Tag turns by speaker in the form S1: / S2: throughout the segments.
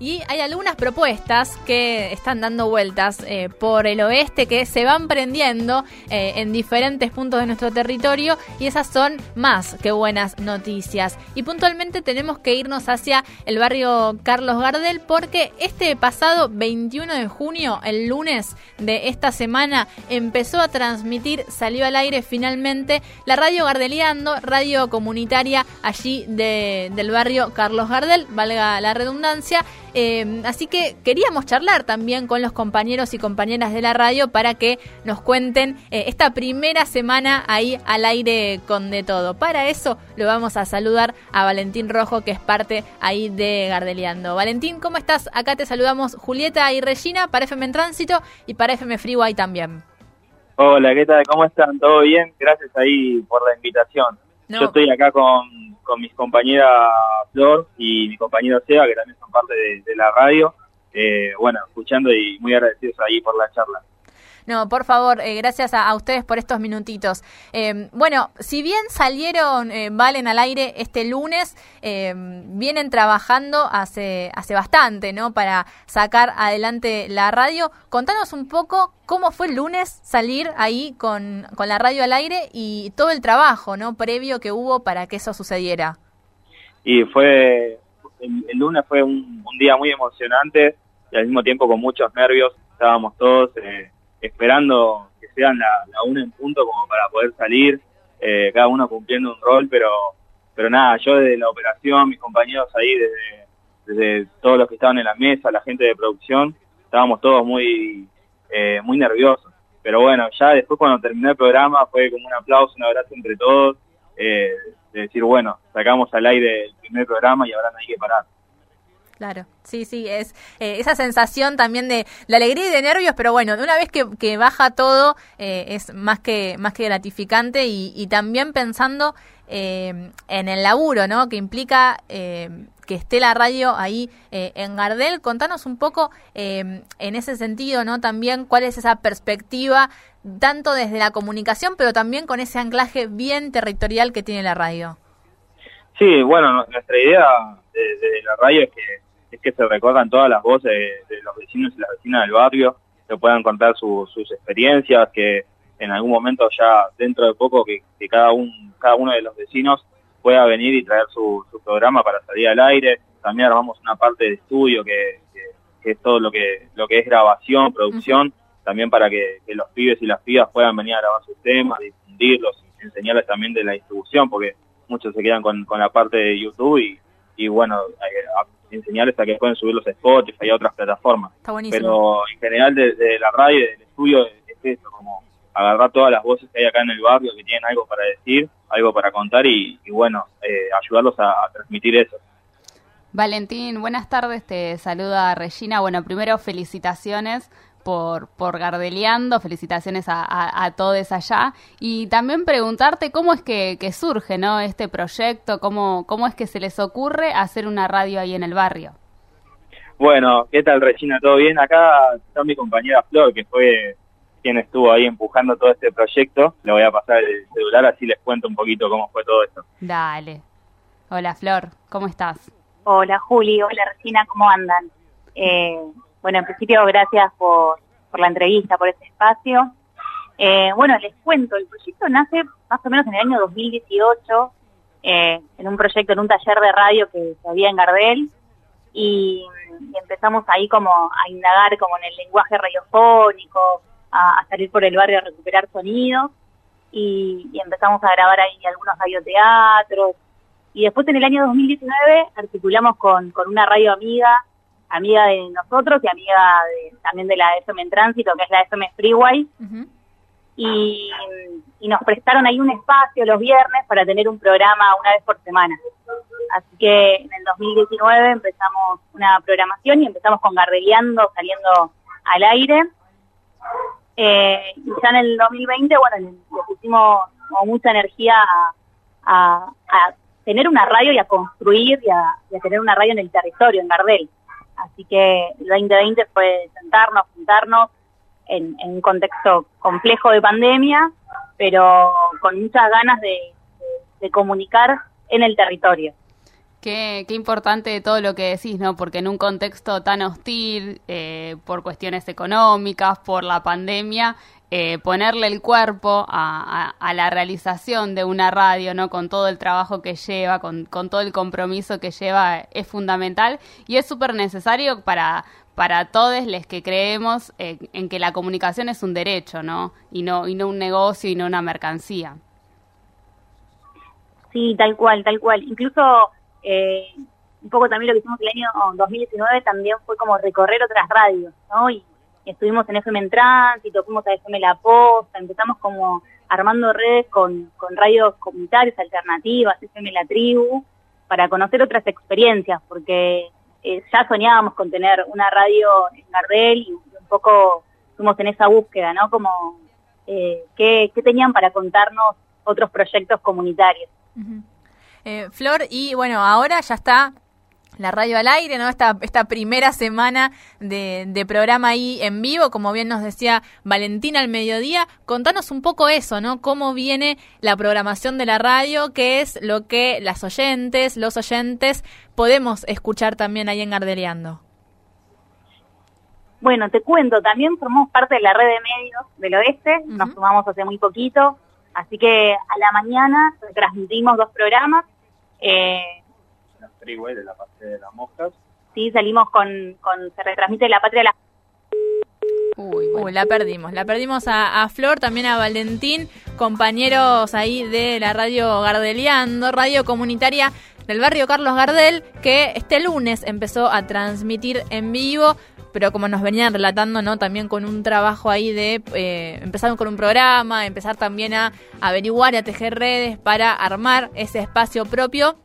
S1: y hay algunas propuestas que están dando vueltas eh, por el oeste que se van prendiendo eh, en diferentes puntos de nuestro territorio y esas son más que buenas noticias. Y puntualmente tenemos que irnos hacia el barrio Carlos Gardel porque este pasado 21 de junio, el lunes de esta semana, empezó a transmitir, salió al aire finalmente la radio Gardeliando, radio comunitaria allí del barrio Carlos Gardel, valga la redundancia. Eh, así que queríamos charlar también con los compañeros y compañeras de la radio para que nos cuenten eh, esta primera semana ahí al aire con de todo. Para eso lo vamos a saludar a Valentín Rojo, que es parte ahí de Gardeliando. Valentín, ¿cómo estás? Acá te saludamos Julieta y Regina para FM en Tránsito y para FM Freeway también.
S2: Hola, ¿qué tal? ¿Cómo están? ¿Todo bien? Gracias ahí por la invitación. Yo estoy acá con, con mis compañeras Flor y mi compañero Seba, que también son parte de, la radio. Eh, bueno, escuchando y muy agradecidos ahí por la charla.
S1: No, por favor, eh, gracias a, ustedes por estos minutitos. Eh, bueno, si bien salieron, eh, Valen al aire este lunes, vienen trabajando hace, hace bastante, ¿no? Para sacar adelante la radio. Contanos un poco cómo fue el lunes salir ahí con, con la radio al aire y todo el trabajo, ¿no? Previo que hubo para que eso sucediera.
S2: Y fue, el, lunes fue un, un, día muy emocionante y al mismo tiempo con muchos nervios. Estábamos todos esperando que sean la, una en punto como para poder salir, eh, cada uno cumpliendo un rol, pero pero nada, yo desde la operación, mis compañeros ahí, desde, desde todos los que estaban en la mesa, la gente de producción, estábamos todos muy, eh, muy nerviosos. Pero bueno, ya después cuando terminó el programa fue como un aplauso, un abrazo entre todos, eh, de decir, bueno, sacamos al aire el primer programa y ahora no hay que parar.
S1: Claro, sí, sí, es eh, esa sensación también de, la alegría y de nervios, pero bueno, de una vez que, baja todo eh, es más que, más que gratificante y, también pensando eh, en el laburo, ¿no? Que implica que esté la radio ahí en Gardel. Contanos un poco en ese sentido, ¿no? También cuál es esa perspectiva, tanto desde la comunicación, pero también con ese anclaje bien territorial que tiene la radio.
S2: Sí, bueno, nuestra idea de la radio es que es que se recordan todas las voces de, los vecinos y las vecinas del barrio, que puedan contar sus experiencias, que en algún momento ya dentro de poco que, cada, un, cada uno de los vecinos pueda venir y traer su, programa para salir al aire. También armamos una parte de estudio que, es todo lo que, lo que es grabación, producción, también para que, los pibes y las pibas puedan venir a grabar sus temas, difundirlos, enseñarles también de la distribución, porque muchos se quedan con, con la parte de YouTube y, y bueno, eh, enseñarles a que pueden subir los spots y a otras plataformas. Pero en general de, la radio del estudio es eso, como agarrar todas las voces que hay acá en el barrio que tienen algo para decir, algo para contar y, bueno, eh, ayudarlos a, transmitir eso.
S3: Valentín, buenas tardes, te saluda Regina. Bueno, primero felicitaciones por, por Gardeliando, felicitaciones a, todos allá. Y también preguntarte cómo es que, surge ¿no? este proyecto, cómo, cómo es que se les ocurre hacer una radio ahí en el barrio.
S2: Bueno, ¿qué tal Regina? ¿Todo bien? Acá está mi compañera Flor, que fue quien estuvo ahí empujando todo este proyecto. Le voy a pasar el celular, así les cuento un poquito cómo fue todo esto.
S3: Dale. Hola Flor, ¿cómo estás?
S4: Hola Juli, hola Regina, ¿cómo andan? Eh, bueno, en principio, gracias por, por la entrevista, por este espacio. Eh, bueno, les cuento, el proyecto nace más o menos en el año 2018, eh, en un proyecto, en un taller de radio que, se había en Gardel, y, empezamos ahí como a indagar como en el lenguaje radiofónico, a, salir por el barrio a recuperar sonidos, y, y, empezamos a grabar ahí algunos radioteatros, y después en el año 2019 articulamos con, con una radio amiga amiga de nosotros y amiga también de la FM en Tránsito, que es la FM Freeway. y, nos prestaron ahí un espacio los viernes para tener un programa una vez por semana. Así que en el 2019 empezamos una programación y empezamos con Gardeliando saliendo al aire. Eh, y ya en el 2020, bueno, le pusimos mucha energía a, tener una radio y a construir y a, y a tener una radio en el territorio, en Gardel. Así que el 2020 fue sentarnos, juntarnos en, un contexto complejo de pandemia, pero con muchas ganas de, comunicar en el territorio.
S3: Qué, qué, importante todo lo que decís, ¿no? Porque en un contexto tan hostil, eh, por cuestiones económicas, por la pandemia, eh, ponerle el cuerpo a, la realización de una radio, ¿no? Con todo el trabajo que lleva, con, todo el compromiso que lleva, es fundamental y es súper necesario para, para todos los que creemos en que la comunicación es un derecho, ¿no? Y no, y no un negocio y no una mercancía.
S4: Sí, tal cual, tal cual. Incluso eh, un poco también lo que hicimos el año 2019 también fue como recorrer otras radios, ¿no? Y estuvimos en FM en Tránsito, fuimos a FM La Posta, empezamos como armando redes con, radios comunitarias, alternativas, FM La Tribu, para conocer otras experiencias, porque eh, ya soñábamos con tener una radio en Gardel y un poco fuimos en esa búsqueda, ¿no? Como eh, ¿qué, qué tenían para contarnos otros proyectos comunitarios.
S1: Eh, Flor, y bueno, ahora ya está la radio al aire, ¿no? Esta, esta primera semana de, programa ahí en vivo, como bien nos decía Valentina al mediodía. Contanos un poco eso, ¿no? Cómo viene la programación de la radio, qué es lo que las oyentes, los oyentes podemos escuchar también ahí en Gardeliando.
S4: Bueno, te cuento, también formamos parte de la red de medios del oeste, nos sumamos hace muy poquito, Así que a la mañana transmitimos dos programas.
S2: Eh, la freeway de la Patria de las Moscas.
S4: Sí, salimos con, con se retransmite la Patria de las
S1: Uy, la perdimos. La perdimos a, Flor, también a Valentín, compañeros ahí de la radio Gardeliando, radio comunitaria del barrio Carlos Gardel, que este lunes empezó a transmitir en vivo pero como nos venían relatando, ¿no? También con un trabajo ahí de eh, empezar con un programa, empezar también a averiguar y a tejer redes para armar ese espacio propio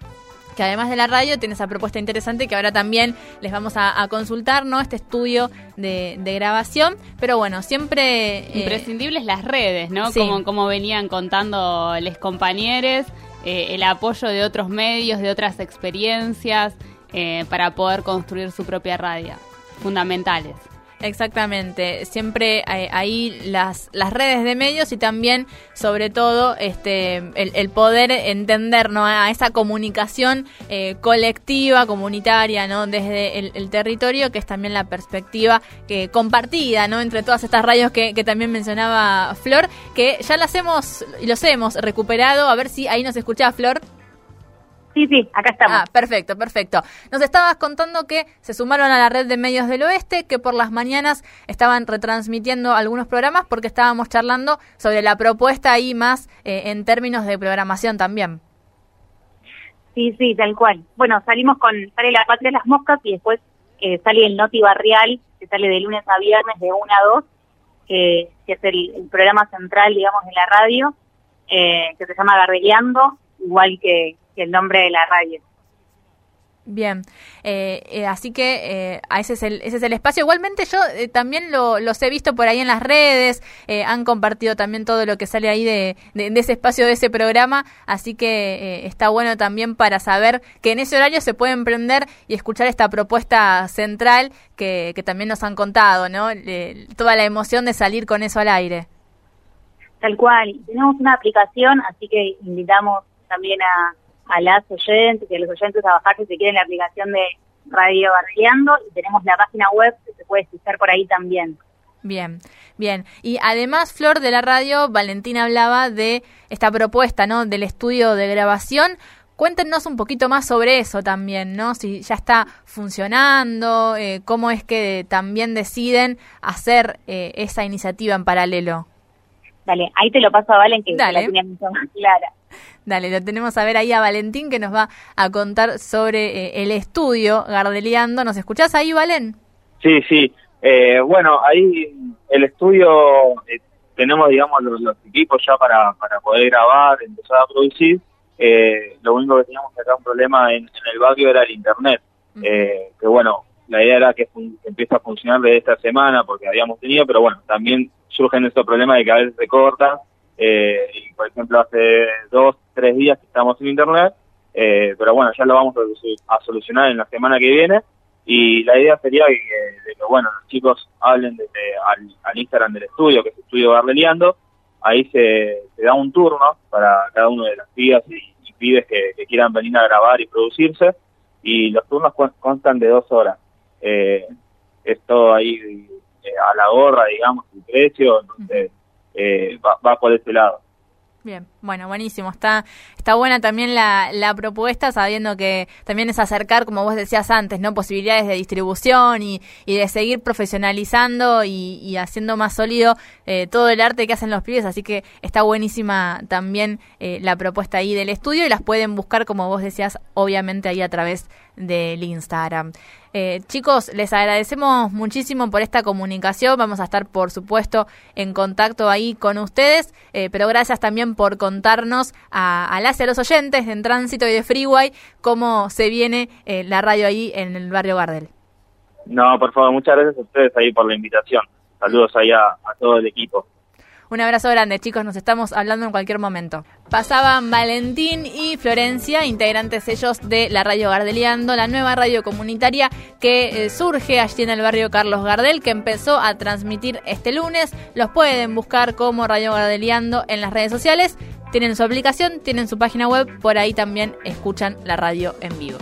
S1: que además de la radio tiene esa propuesta interesante que ahora también les vamos a, consultar, ¿no? Este estudio de, grabación, pero bueno, siempre...
S3: Eh, Imprescindibles las redes, ¿no? Como, como venían contando los compañeros, eh, el apoyo de otros medios, de otras experiencias, eh, para poder construir su propia radio fundamentales.
S1: Exactamente, siempre eh, ahí las, las redes de medios y también, sobre todo, este el, poder entender ¿no? a esa comunicación eh, colectiva, comunitaria, ¿no? desde el, territorio, que es también la perspectiva que compartida ¿no? entre todas estas radios que, que también mencionaba Flor, que ya las hemos los hemos recuperado. A ver si ahí nos escucha Flor.
S4: Sí, sí, acá estamos. Ah,
S1: perfecto, perfecto. Nos estabas contando que se sumaron a la red de medios del oeste, que por las mañanas estaban retransmitiendo algunos programas porque estábamos charlando sobre la propuesta ahí más eh, en términos de programación también.
S4: Sí, sí, tal cual. Bueno, salimos con, sale La Patria de las Moscas y después eh, sale el Noti Barrial, que sale de lunes a viernes de 1 a 2, que, es el, programa central, digamos, de la radio, eh, que se llama Gardeliando, igual que, el nombre de la radio.
S1: Bien, eh, eh, así que eh, ese, es el, ese es el espacio. Igualmente yo también lo, los he visto por ahí en las redes, han compartido también todo lo que sale ahí de, de, ese espacio, de ese programa, así que está bueno también para saber que en ese horario se puede emprender y escuchar esta propuesta central que, que también nos han contado, ¿no? toda la emoción de salir con eso al aire.
S4: Tal cual, tenemos una aplicación, así que invitamos también a, a las oyentes y a los oyentes a bajar si se quieren la aplicación de Radio Barriando y tenemos la página web que se puede escuchar por ahí también.
S1: Bien, bien. Y además, Flor de la radio, Valentina hablaba de esta propuesta, ¿no? Del estudio de grabación. Cuéntenos un poquito más sobre eso también, ¿no? Si ya está funcionando, eh, cómo es que también deciden hacer eh, esa iniciativa en paralelo.
S4: Dale, ahí te lo paso a Valen que la tenía mucho más clara.
S1: Dale, lo tenemos a ver ahí a Valentín que nos va a contar sobre eh, el estudio Gardeliando. ¿Nos escuchás ahí, Valen?
S2: Sí, sí. Eh, bueno, ahí el estudio eh, tenemos, digamos, los, equipos ya para, para poder grabar, empezar a producir. lo único que teníamos acá un problema en, el barrio era el internet. que bueno, la idea era que, empiece a funcionar de esta semana porque habíamos tenido, pero bueno, también surgen estos problemas de que a veces se corta. Eh, y por ejemplo, hace dos, tres días que estamos sin internet, eh, pero bueno, ya lo vamos a, solucionar en la semana que viene. Y la idea sería que, que bueno, los chicos hablen desde al, Instagram del estudio, que es Estudio Gardeliando. Ahí se, se, da un turno para cada uno de las pibas y, pibes que, quieran venir a grabar y producirse. y los turnos constan de dos horas. Eh, es todo ahí eh, a la gorra, digamos, el precio, entonces eh, va, va por ese lado.
S1: Bien, bueno, buenísimo. Está, está buena también la, la propuesta, sabiendo que también es acercar, como vos decías antes, ¿no? Posibilidades de distribución y, y de seguir profesionalizando y, y haciendo más sólido eh, todo el arte que hacen los pibes. Así que está buenísima también eh, la propuesta ahí del estudio y las pueden buscar, como vos decías, obviamente ahí a través del Instagram. Eh, chicos, les agradecemos muchísimo por esta comunicación. Vamos a estar, por supuesto, en contacto ahí con ustedes, eh, pero gracias también por contarnos a, a las y a los oyentes en Tránsito y de Freeway cómo se viene eh, la radio ahí en el barrio Gardel.
S2: No, por favor, muchas gracias a ustedes ahí por la invitación. Saludos ahí a, a todo el equipo.
S1: Un abrazo grande, chicos. Nos estamos hablando en cualquier momento. Pasaban Valentín y Florencia, integrantes ellos de la Radio Gardeliando, la nueva radio comunitaria que eh, surge allí en el barrio Carlos Gardel, que empezó a transmitir este lunes. Los pueden buscar como Radio Gardeliando en las redes sociales. Tienen su aplicación, tienen su página web, por ahí también escuchan la radio en vivo.